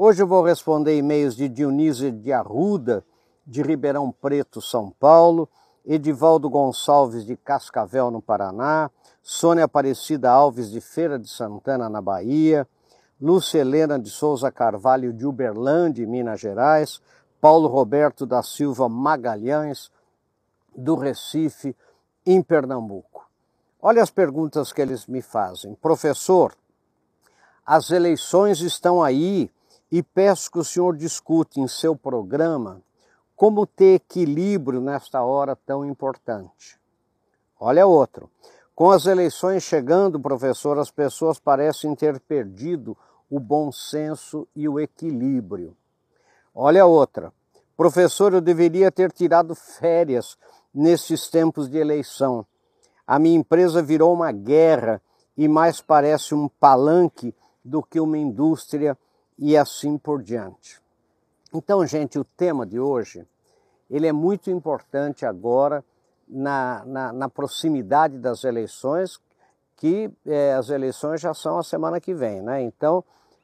Hoje eu vou responder e-mails de Dionísio de Arruda, de Ribeirão Preto, São Paulo, Edivaldo Gonçalves de Cascavel, no Paraná, Sônia Aparecida Alves de Feira de Santana, na Bahia, Lúcia Helena de Souza Carvalho de Uberlândia, Minas Gerais, Paulo Roberto da Silva Magalhães, do Recife, em Pernambuco. Olha as perguntas que eles me fazem. Professor, as eleições estão aí e peço que o senhor discute em seu programa como ter equilíbrio nesta hora tão importante. Olha outro. Com as eleições chegando, professor, as pessoas parecem ter perdido o bom senso e o equilíbrio. Olha outra. Professor, eu deveria ter tirado férias nesses tempos de eleição. A minha empresa virou uma guerra e mais parece um palanque do que uma indústria e assim por diante. Então, gente, o tema de hoje ele é muito importante agora na, na, na proximidade das eleições, que é, as eleições já são a semana que vem, né? Então,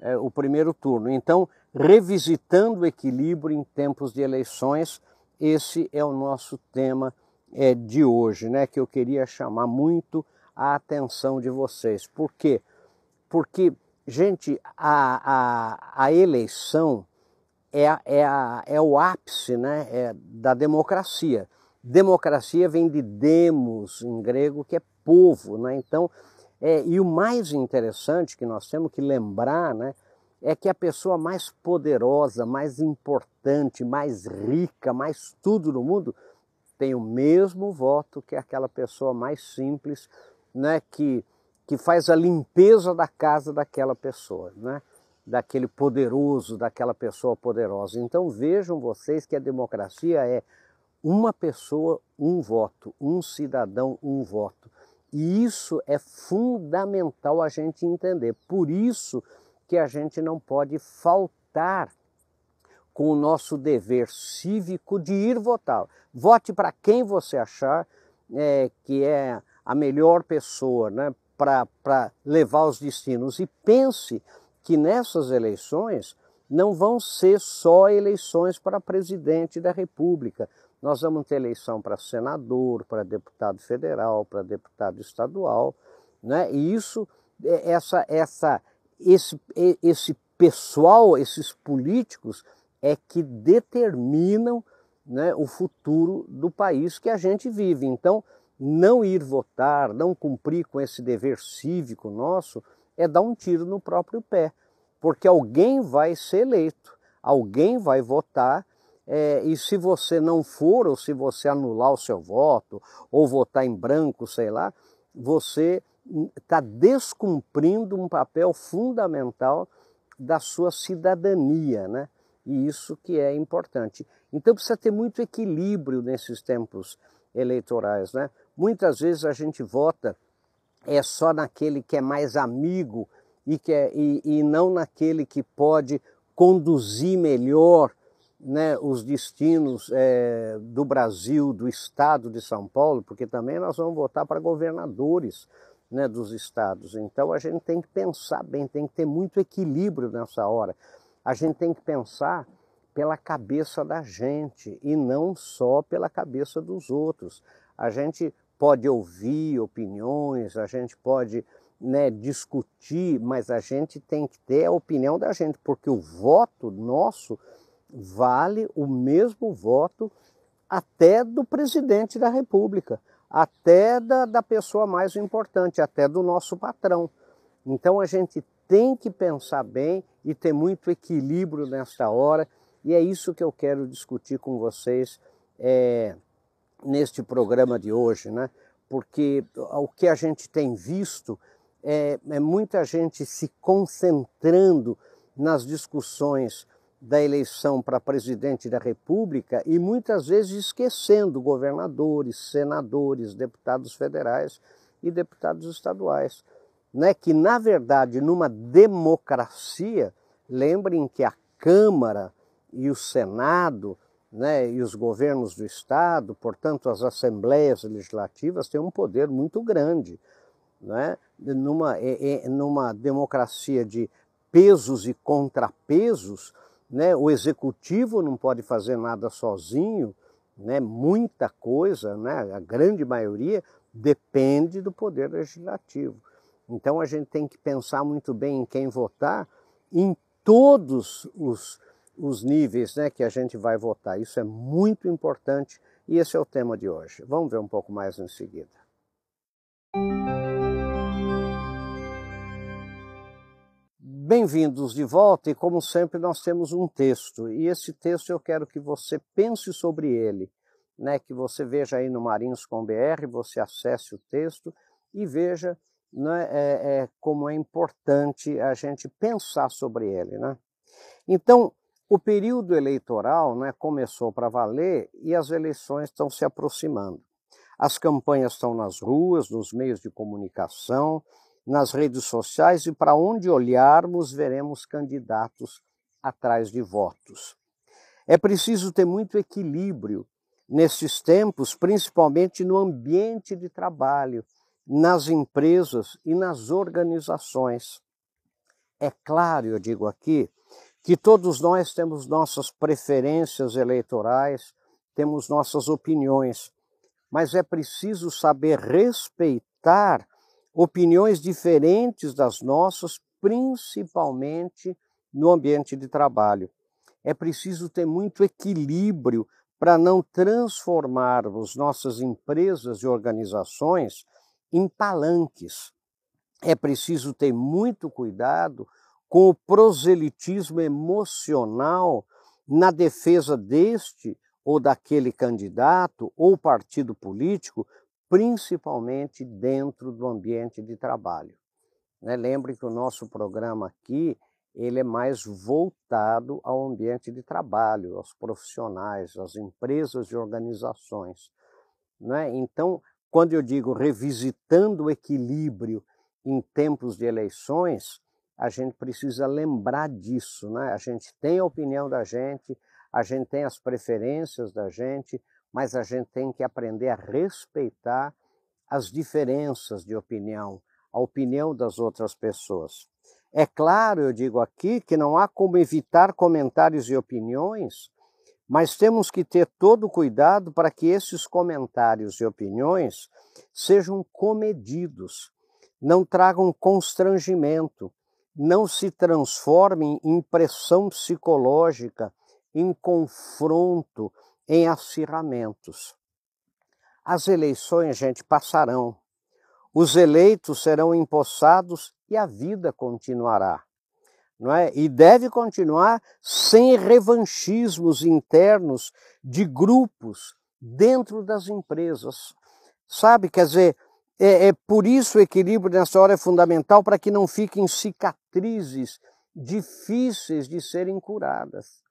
é, o primeiro turno. Então, revisitando o equilíbrio em tempos de eleições, esse é o nosso tema é, de hoje, né? Que eu queria chamar muito a atenção de vocês. Por quê? Porque, gente, a, a, a eleição é, é, a, é o ápice né, é da democracia. Democracia vem de demos, em grego, que é povo. Né? Então, é, e o mais interessante que nós temos que lembrar né, é que a pessoa mais poderosa, mais importante, mais rica, mais tudo no mundo, tem o mesmo voto que aquela pessoa mais simples, né, que, que faz a limpeza da casa daquela pessoa. Né? daquele poderoso, daquela pessoa poderosa. Então vejam vocês que a democracia é uma pessoa, um voto, um cidadão, um voto. E isso é fundamental a gente entender. Por isso que a gente não pode faltar com o nosso dever cívico de ir votar. Vote para quem você achar é, que é a melhor pessoa né, para levar os destinos. E pense que nessas eleições não vão ser só eleições para presidente da República. Nós vamos ter eleição para senador, para deputado federal, para deputado estadual, né? E isso, é, essa, essa, esse, esse pessoal, esses políticos, é que determinam né, o futuro do país que a gente vive. Então, não ir votar, não cumprir com esse dever cívico nosso, é dar um tiro no próprio pé, porque alguém vai ser eleito, alguém vai votar, é, e se você não for, ou se você anular o seu voto, ou votar em branco, sei lá, você está descumprindo um papel fundamental da sua cidadania, né? E isso que é importante. Então precisa ter muito equilíbrio nesses tempos eleitorais, né? Muitas vezes a gente vota é só naquele que é mais amigo e, que é, e, e não naquele que pode conduzir melhor né, os destinos é, do Brasil, do estado de São Paulo, porque também nós vamos votar para governadores né, dos estados. Então a gente tem que pensar bem, tem que ter muito equilíbrio nessa hora. A gente tem que pensar pela cabeça da gente e não só pela cabeça dos outros. A gente pode ouvir opiniões, a gente pode né, discutir, mas a gente tem que ter a opinião da gente, porque o voto nosso vale o mesmo voto até do presidente da República, até da, da pessoa mais importante, até do nosso patrão. Então a gente tem que pensar bem e ter muito equilíbrio nesta hora, e é isso que eu quero discutir com vocês. É, neste programa de hoje, né? porque o que a gente tem visto é, é muita gente se concentrando nas discussões da eleição para presidente da República e muitas vezes esquecendo governadores, senadores, deputados federais e deputados estaduais. Né? Que, na verdade, numa democracia, lembrem que a Câmara e o Senado né, e os governos do Estado, portanto, as assembleias legislativas têm um poder muito grande. Né? Numa, numa democracia de pesos e contrapesos, né? o executivo não pode fazer nada sozinho, né? muita coisa, né? a grande maioria, depende do poder legislativo. Então a gente tem que pensar muito bem em quem votar em todos os, os níveis né, que a gente vai votar. Isso é muito importante e esse é o tema de hoje. Vamos ver um pouco mais em seguida. Bem-vindos de volta e, como sempre, nós temos um texto. E esse texto eu quero que você pense sobre ele, né? que você veja aí no Marinhos com BR, você acesse o texto e veja né, é, é, como é importante a gente pensar sobre ele. Né? Então, o período eleitoral né, começou para valer e as eleições estão se aproximando. As campanhas estão nas ruas, nos meios de comunicação, nas redes sociais e para onde olharmos veremos candidatos atrás de votos. É preciso ter muito equilíbrio nesses tempos, principalmente no ambiente de trabalho, nas empresas e nas organizações. É claro, eu digo aqui, que todos nós temos nossas preferências eleitorais, temos nossas opiniões, mas é preciso saber respeitar opiniões diferentes das nossas, principalmente no ambiente de trabalho. É preciso ter muito equilíbrio para não transformarmos nossas empresas e organizações em palanques. É preciso ter muito cuidado com o proselitismo emocional na defesa deste ou daquele candidato ou partido político, principalmente dentro do ambiente de trabalho. Né? Lembre que o nosso programa aqui ele é mais voltado ao ambiente de trabalho, aos profissionais, às empresas e organizações. Né? Então, quando eu digo revisitando o equilíbrio em tempos de eleições, a gente precisa lembrar disso. Né? A gente tem a opinião da gente, a gente tem as preferências da gente, mas a gente tem que aprender a respeitar as diferenças de opinião, a opinião das outras pessoas. É claro, eu digo aqui, que não há como evitar comentários e opiniões, mas temos que ter todo cuidado para que esses comentários e opiniões sejam comedidos, não tragam constrangimento, não se transformem em pressão psicológica, em confronto, em acirramentos. As eleições, gente, passarão. Os eleitos serão empossados e a vida continuará. Não é? E deve continuar sem revanchismos internos de grupos dentro das empresas. Sabe, quer dizer, é, é por isso o equilíbrio nessa hora é fundamental para que não fiquem cicatrizes difíceis de serem curadas.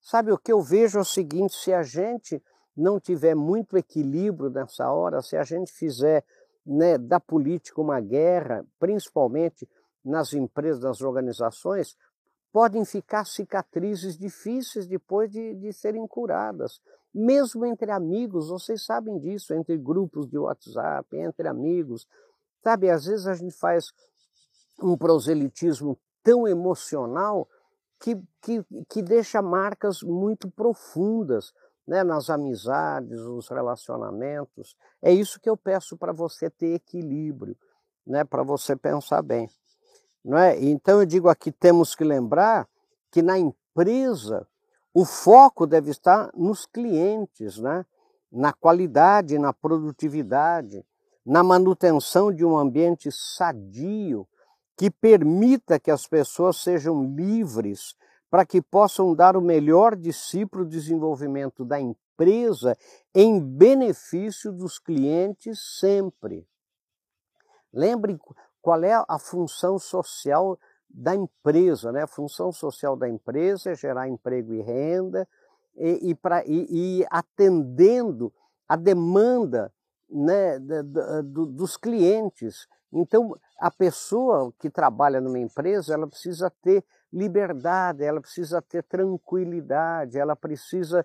Sabe, o que eu vejo é o seguinte: se a gente não tiver muito equilíbrio nessa hora, se a gente fizer né, da política uma guerra, principalmente nas empresas, nas organizações, podem ficar cicatrizes difíceis depois de, de serem curadas. Mesmo entre amigos, vocês sabem disso, entre grupos de WhatsApp, entre amigos. Sabe, às vezes a gente faz um proselitismo tão emocional que, que, que deixa marcas muito profundas né, nas amizades, nos relacionamentos. É isso que eu peço para você ter equilíbrio, né, para você pensar bem. Não é? Então eu digo aqui, temos que lembrar que na empresa o foco deve estar nos clientes, né? na qualidade, na produtividade, na manutenção de um ambiente sadio, que permita que as pessoas sejam livres para que possam dar o melhor de si para o desenvolvimento da empresa em benefício dos clientes sempre. Lembre qual é a função social da empresa, né? A função social da empresa é gerar emprego e renda e, e, pra, e, e atendendo a demanda né, dos clientes. Então, a pessoa que trabalha numa empresa, ela precisa ter liberdade, ela precisa ter tranquilidade, ela precisa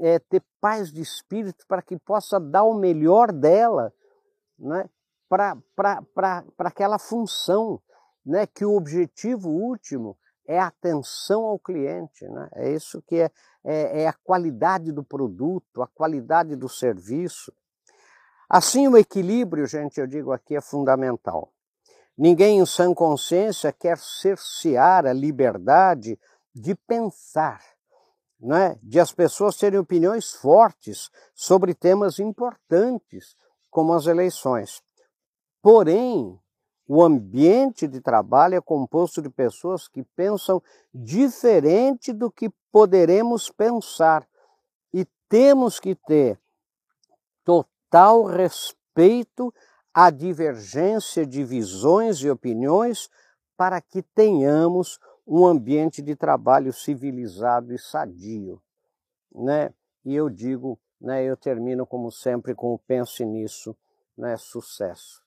é, ter paz de espírito para que possa dar o melhor dela né, para aquela função. né, que o objetivo último é a atenção ao cliente, né? é isso que é, é, é a qualidade do produto, a qualidade do serviço. Assim, o equilíbrio, gente, eu digo aqui, é fundamental. Ninguém em sã consciência quer cercear a liberdade de pensar, né? de as pessoas terem opiniões fortes sobre temas importantes, como as eleições. Porém, o ambiente de trabalho é composto de pessoas que pensam diferente do que poderemos pensar e temos que ter total respeito à divergência de visões e opiniões para que tenhamos um ambiente de trabalho civilizado e sadio, né? E eu digo, né, eu termino como sempre com o pense nisso, né, sucesso.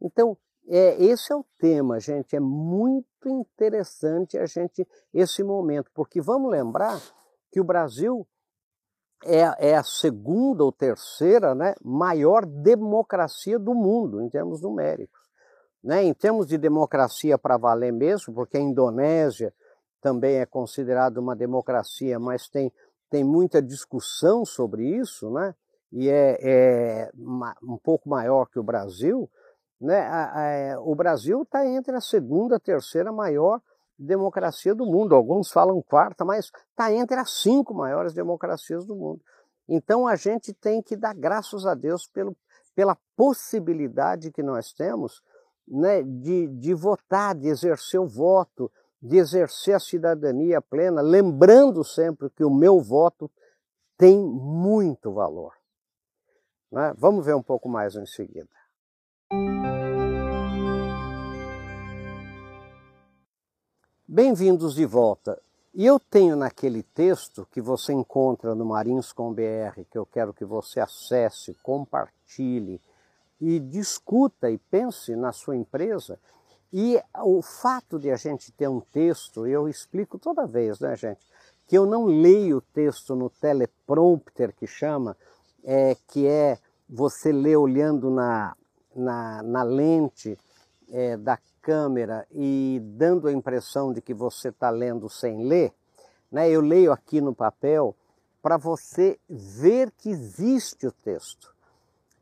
Então, é, esse é o tema, gente. É muito interessante a gente esse momento, porque vamos lembrar que o Brasil é, é a segunda ou terceira né, maior democracia do mundo em termos numéricos. Né? Em termos de democracia para valer mesmo, porque a Indonésia também é considerada uma democracia, mas tem, tem muita discussão sobre isso, né? e é, é um pouco maior que o Brasil. Né? A, a, o Brasil está entre a segunda, terceira maior democracia do mundo. Alguns falam quarta, mas está entre as cinco maiores democracias do mundo. Então a gente tem que dar graças a Deus pelo, pela possibilidade que nós temos né, de, de votar, de exercer o voto, de exercer a cidadania plena, lembrando sempre que o meu voto tem muito valor. Né? Vamos ver um pouco mais em seguida. Bem-vindos de volta. E eu tenho naquele texto que você encontra no Marins com BR, que eu quero que você acesse, compartilhe e discuta e pense na sua empresa. E o fato de a gente ter um texto, eu explico toda vez, né, gente, que eu não leio o texto no teleprompter que chama, é, que é você ler olhando na, na, na lente é, da câmera e dando a impressão de que você está lendo sem ler, né? eu leio aqui no papel para você ver que existe o texto,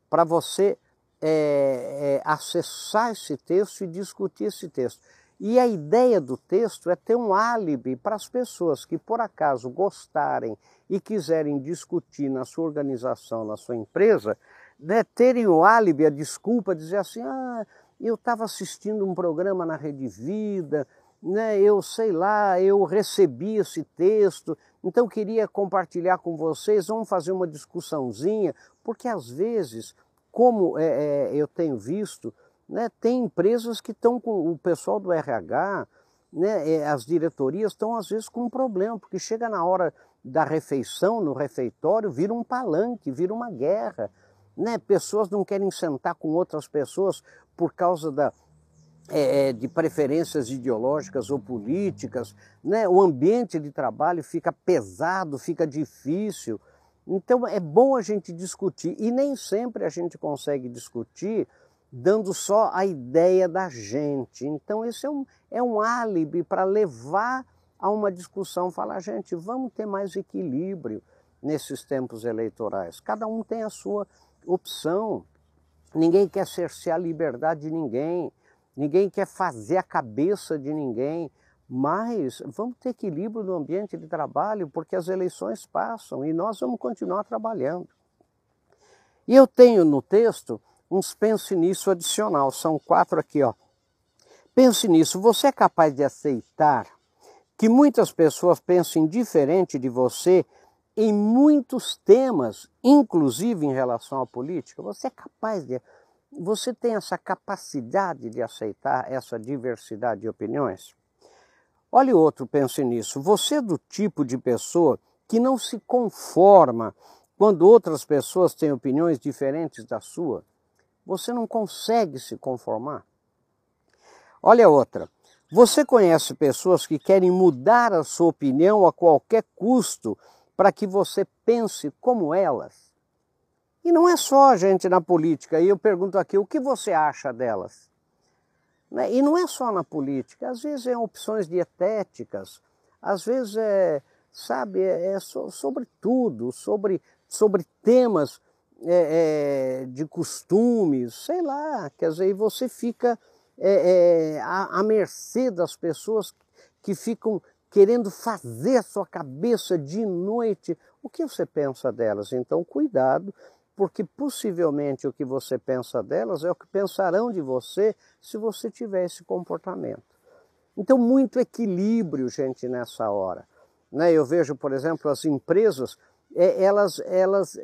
para você é, é, acessar esse texto e discutir esse texto. E a ideia do texto é ter um álibi para as pessoas que por acaso gostarem e quiserem discutir na sua organização, na sua empresa, né, terem o álibi, a desculpa, dizer assim, ah, eu estava assistindo um programa na Rede Vida, né, eu sei lá, eu recebi esse texto, então queria compartilhar com vocês, vamos fazer uma discussãozinha, porque às vezes, como é, é, eu tenho visto, né, tem empresas que estão com o pessoal do RH, né, é, as diretorias estão às vezes com um problema, porque chega na hora da refeição, no refeitório, vira um palanque, vira uma guerra. Né? Pessoas não querem sentar com outras pessoas por causa da, é, é, de preferências ideológicas ou políticas, né? o ambiente de trabalho fica pesado, fica difícil. Então é bom a gente discutir e nem sempre a gente consegue discutir dando só a ideia da gente. Então esse é um, é um álibi para levar a uma discussão, falar, gente, vamos ter mais equilíbrio nesses tempos eleitorais. Cada um tem a sua opção. Ninguém quer cercear a liberdade de ninguém, ninguém quer fazer a cabeça de ninguém, mas vamos ter equilíbrio no ambiente de trabalho, porque as eleições passam e nós vamos continuar trabalhando. E eu tenho no texto uns pense nisso adicional, são quatro aqui, ó. Pense nisso, você é capaz de aceitar que muitas pessoas pensem diferente de você em muitos temas, inclusive em relação à política, você é capaz de. Você tem essa capacidade de aceitar essa diversidade de opiniões? Olhe outro, pense nisso. Você é do tipo de pessoa que não se conforma quando outras pessoas têm opiniões diferentes da sua. Você não consegue se conformar. Olha outra. Você conhece pessoas que querem mudar a sua opinião a qualquer custo para que você pense como elas. E não é só, gente, na política. E eu pergunto aqui, o que você acha delas? Né? E não é só na política, às vezes é opções dietéticas, às vezes é, sabe, é, é so, sobre tudo, sobre, sobre temas é, é, de costumes, sei lá, quer dizer, e você fica é, é, à, à mercê das pessoas que ficam querendo fazer sua cabeça de noite. O que você pensa delas? Então, cuidado, porque possivelmente o que você pensa delas é o que pensarão de você se você tiver esse comportamento. Então, muito equilíbrio, gente, nessa hora. Né? Eu vejo, por exemplo, as empresas, é, elas, elas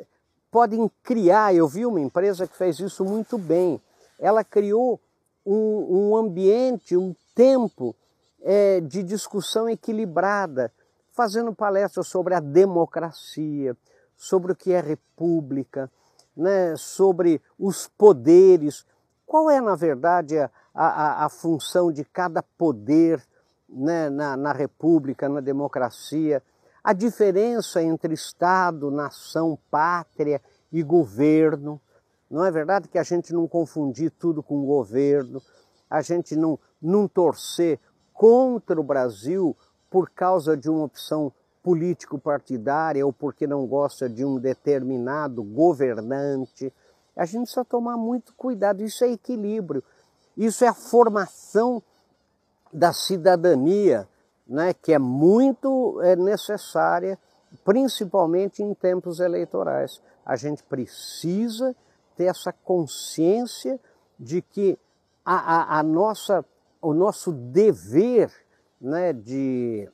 podem criar. Eu vi uma empresa que fez isso muito bem. Ela criou um, um ambiente, um tempo é, de discussão equilibrada, fazendo palestras sobre a democracia, sobre o que é república, né, sobre os poderes. Qual é, na verdade, a, a, a função de cada poder né, na, na república, na democracia? A diferença entre Estado, nação, pátria e governo. Não é verdade que a gente não confundir tudo com governo, a gente não, não torcer contra o Brasil por causa de uma opção político-partidária ou porque não gosta de um determinado governante. A gente precisa tomar muito cuidado, isso é equilíbrio, isso é a formação da cidadania, né, que é muito é, necessária, principalmente em tempos eleitorais. A gente precisa ter essa consciência de que a, a, a nossa o nosso dever né, de,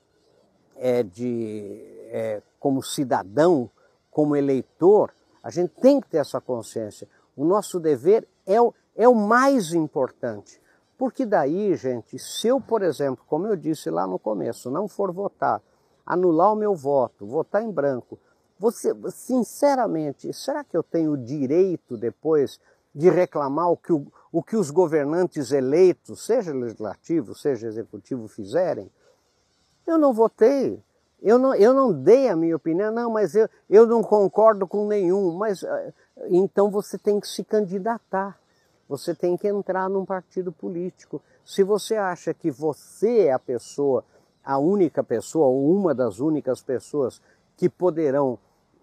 é, de é, como cidadão, como eleitor, a gente tem que ter essa consciência. O nosso dever é o, é o mais importante. Porque daí, gente, se eu, por exemplo, como eu disse lá no começo, não for votar, anular o meu voto, votar em branco, você, sinceramente, será que eu tenho o direito depois de reclamar o que, o, o que os governantes eleitos, seja legislativo, seja executivo, fizerem. Eu não votei, eu não, eu não dei a minha opinião, não, mas eu, eu não concordo com nenhum. Mas eh, então você tem que se candidatar, você tem que entrar num partido político. Se você acha que você é a pessoa, a única pessoa, ou uma das únicas pessoas que poderão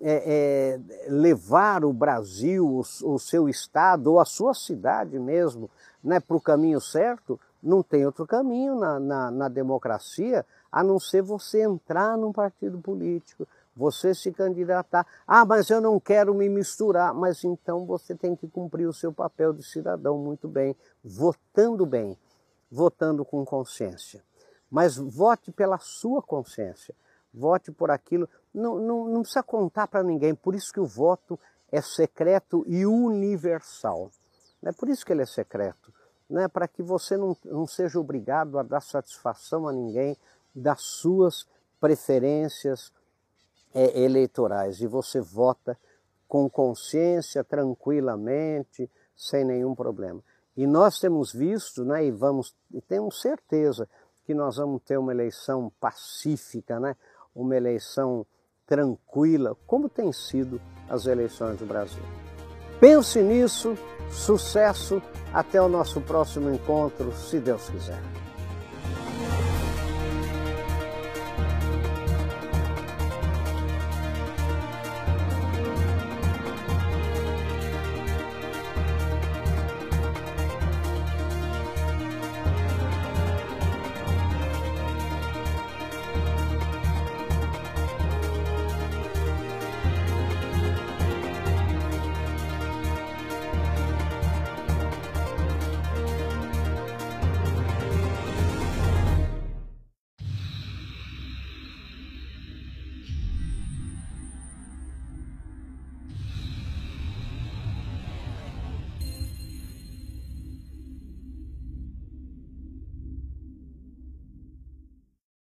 é, é, levar o Brasil, o, o, seu estado ou a sua cidade mesmo né, para o caminho certo, não tem outro caminho na, na, na, democracia a não ser você entrar num partido político, você se candidatar. Ah, mas eu não quero me misturar. Mas então você tem que cumprir o seu papel de cidadão muito bem, votando bem, votando com consciência. Mas vote pela sua consciência vote por aquilo. Não, não, não precisa contar para ninguém, por isso que o voto é secreto e universal. É por isso que ele é secreto, né? para que você não, não seja obrigado a dar satisfação a ninguém das suas preferências é, eleitorais. E você vota com consciência, tranquilamente, sem nenhum problema. E nós temos visto, né, e vamos, e temos certeza que nós vamos ter uma eleição pacífica, né? Uma eleição tranquila, como tem sido as eleições do Brasil. Pense nisso, sucesso, até o nosso próximo encontro, se Deus quiser.